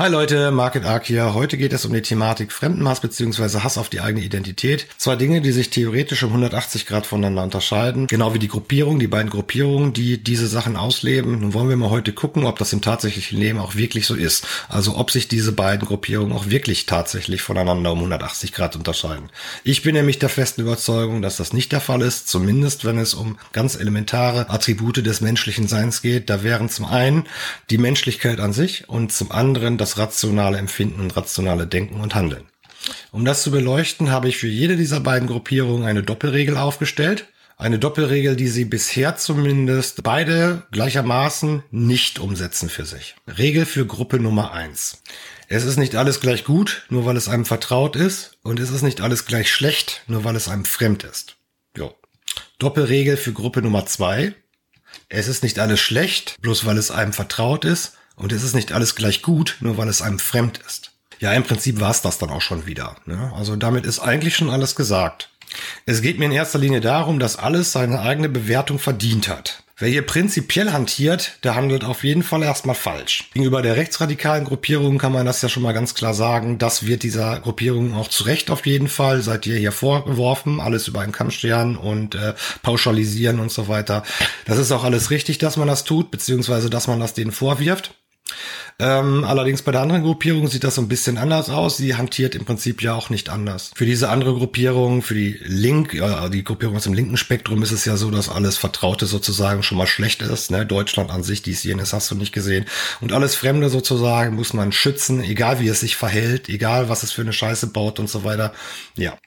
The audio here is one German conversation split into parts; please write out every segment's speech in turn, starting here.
Hi Leute, Market Ark hier. Heute geht es um die Thematik Fremdenhass bzw. Hass auf die eigene Identität. Zwei Dinge, die sich theoretisch um 180 Grad voneinander unterscheiden. Genau wie die Gruppierung, die beiden Gruppierungen, die diese Sachen ausleben. Nun wollen wir mal heute gucken, ob das im tatsächlichen Leben auch wirklich so ist. Also ob sich diese beiden Gruppierungen auch wirklich tatsächlich voneinander um 180 Grad unterscheiden. Ich bin nämlich der festen Überzeugung, dass das nicht der Fall ist. Zumindest wenn es um ganz elementare Attribute des menschlichen Seins geht. Da wären zum einen die Menschlichkeit an sich und zum anderen das das rationale Empfinden und rationale Denken und Handeln. Um das zu beleuchten, habe ich für jede dieser beiden Gruppierungen eine Doppelregel aufgestellt. Eine Doppelregel, die sie bisher zumindest beide gleichermaßen nicht umsetzen für sich. Regel für Gruppe Nummer eins: Es ist nicht alles gleich gut, nur weil es einem vertraut ist, und es ist nicht alles gleich schlecht, nur weil es einem fremd ist. Jo. Doppelregel für Gruppe Nummer zwei: Es ist nicht alles schlecht, bloß weil es einem vertraut ist, und es ist nicht alles gleich gut, nur weil es einem fremd ist. Ja, im Prinzip war es das dann auch schon wieder. Ne? Also damit ist eigentlich schon alles gesagt. Es geht mir in erster Linie darum, dass alles seine eigene Bewertung verdient hat. Wer hier prinzipiell hantiert, der handelt auf jeden Fall erstmal falsch. Gegenüber der rechtsradikalen Gruppierung kann man das ja schon mal ganz klar sagen. Das wird dieser Gruppierung auch zu Recht auf jeden Fall, seid ihr hier vorgeworfen, alles über einen Kamm stern und äh, pauschalisieren und so weiter. Das ist auch alles richtig, dass man das tut, beziehungsweise dass man das denen vorwirft. Ähm, allerdings bei der anderen Gruppierung sieht das so ein bisschen anders aus. Sie hantiert im Prinzip ja auch nicht anders. Für diese andere Gruppierung, für die Link, ja, die Gruppierung aus dem linken Spektrum ist es ja so, dass alles Vertraute sozusagen schon mal schlecht ist. Ne? Deutschland an sich, dies, jenes hast du nicht gesehen. Und alles Fremde sozusagen muss man schützen, egal wie es sich verhält, egal was es für eine Scheiße baut und so weiter. Ja,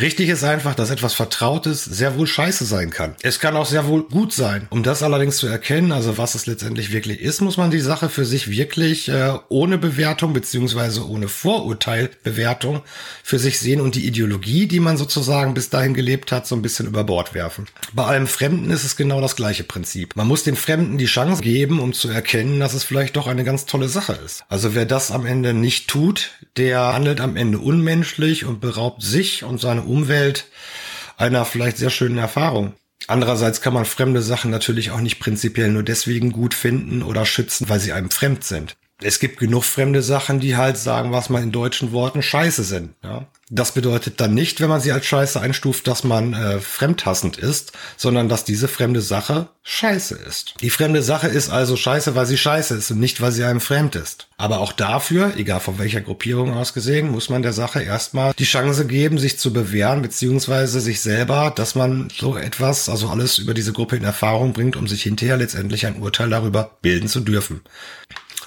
Richtig ist einfach, dass etwas Vertrautes sehr wohl scheiße sein kann. Es kann auch sehr wohl gut sein. Um das allerdings zu erkennen, also was es letztendlich wirklich ist, muss man die Sache für sich wirklich äh, ohne Bewertung beziehungsweise ohne Vorurteilbewertung für sich sehen und die Ideologie, die man sozusagen bis dahin gelebt hat, so ein bisschen über Bord werfen. Bei allem Fremden ist es genau das gleiche Prinzip. Man muss dem Fremden die Chance geben, um zu erkennen, dass es vielleicht doch eine ganz tolle Sache ist. Also wer das am Ende nicht tut, der handelt am Ende unmenschlich und beraubt sich und seine Umwelt einer vielleicht sehr schönen Erfahrung. Andererseits kann man fremde Sachen natürlich auch nicht prinzipiell nur deswegen gut finden oder schützen, weil sie einem fremd sind es gibt genug fremde Sachen, die halt sagen, was man in deutschen Worten Scheiße sind. Ja? Das bedeutet dann nicht, wenn man sie als Scheiße einstuft, dass man äh, fremdhassend ist, sondern dass diese fremde Sache Scheiße ist. Die fremde Sache ist also Scheiße, weil sie Scheiße ist und nicht, weil sie einem fremd ist. Aber auch dafür, egal von welcher Gruppierung aus gesehen, muss man der Sache erstmal die Chance geben, sich zu bewähren, beziehungsweise sich selber, dass man so etwas, also alles über diese Gruppe in Erfahrung bringt, um sich hinterher letztendlich ein Urteil darüber bilden zu dürfen.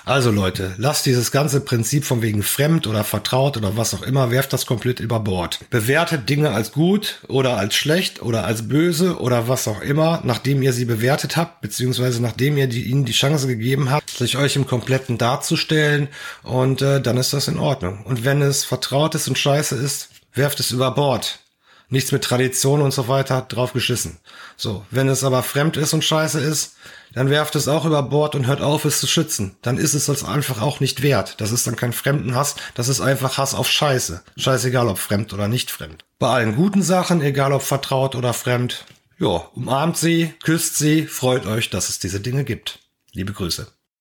Also Leute, lasst dieses ganze Prinzip von wegen fremd oder vertraut oder was auch immer, werft das komplett über Bord. Bewertet Dinge als gut oder als schlecht oder als böse oder was auch immer, nachdem ihr sie bewertet habt, beziehungsweise nachdem ihr die, ihnen die Chance gegeben habt, sich euch im Kompletten darzustellen und äh, dann ist das in Ordnung. Und wenn es vertraut ist und scheiße ist, werft es über Bord nichts mit Tradition und so weiter drauf geschissen. So, wenn es aber fremd ist und scheiße ist, dann werft es auch über Bord und hört auf, es zu schützen. Dann ist es als einfach auch nicht wert. Das ist dann kein Fremdenhass, das ist einfach Hass auf Scheiße. Scheißegal, ob fremd oder nicht fremd. Bei allen guten Sachen, egal ob vertraut oder fremd, ja, umarmt sie, küsst sie, freut euch, dass es diese Dinge gibt. Liebe Grüße.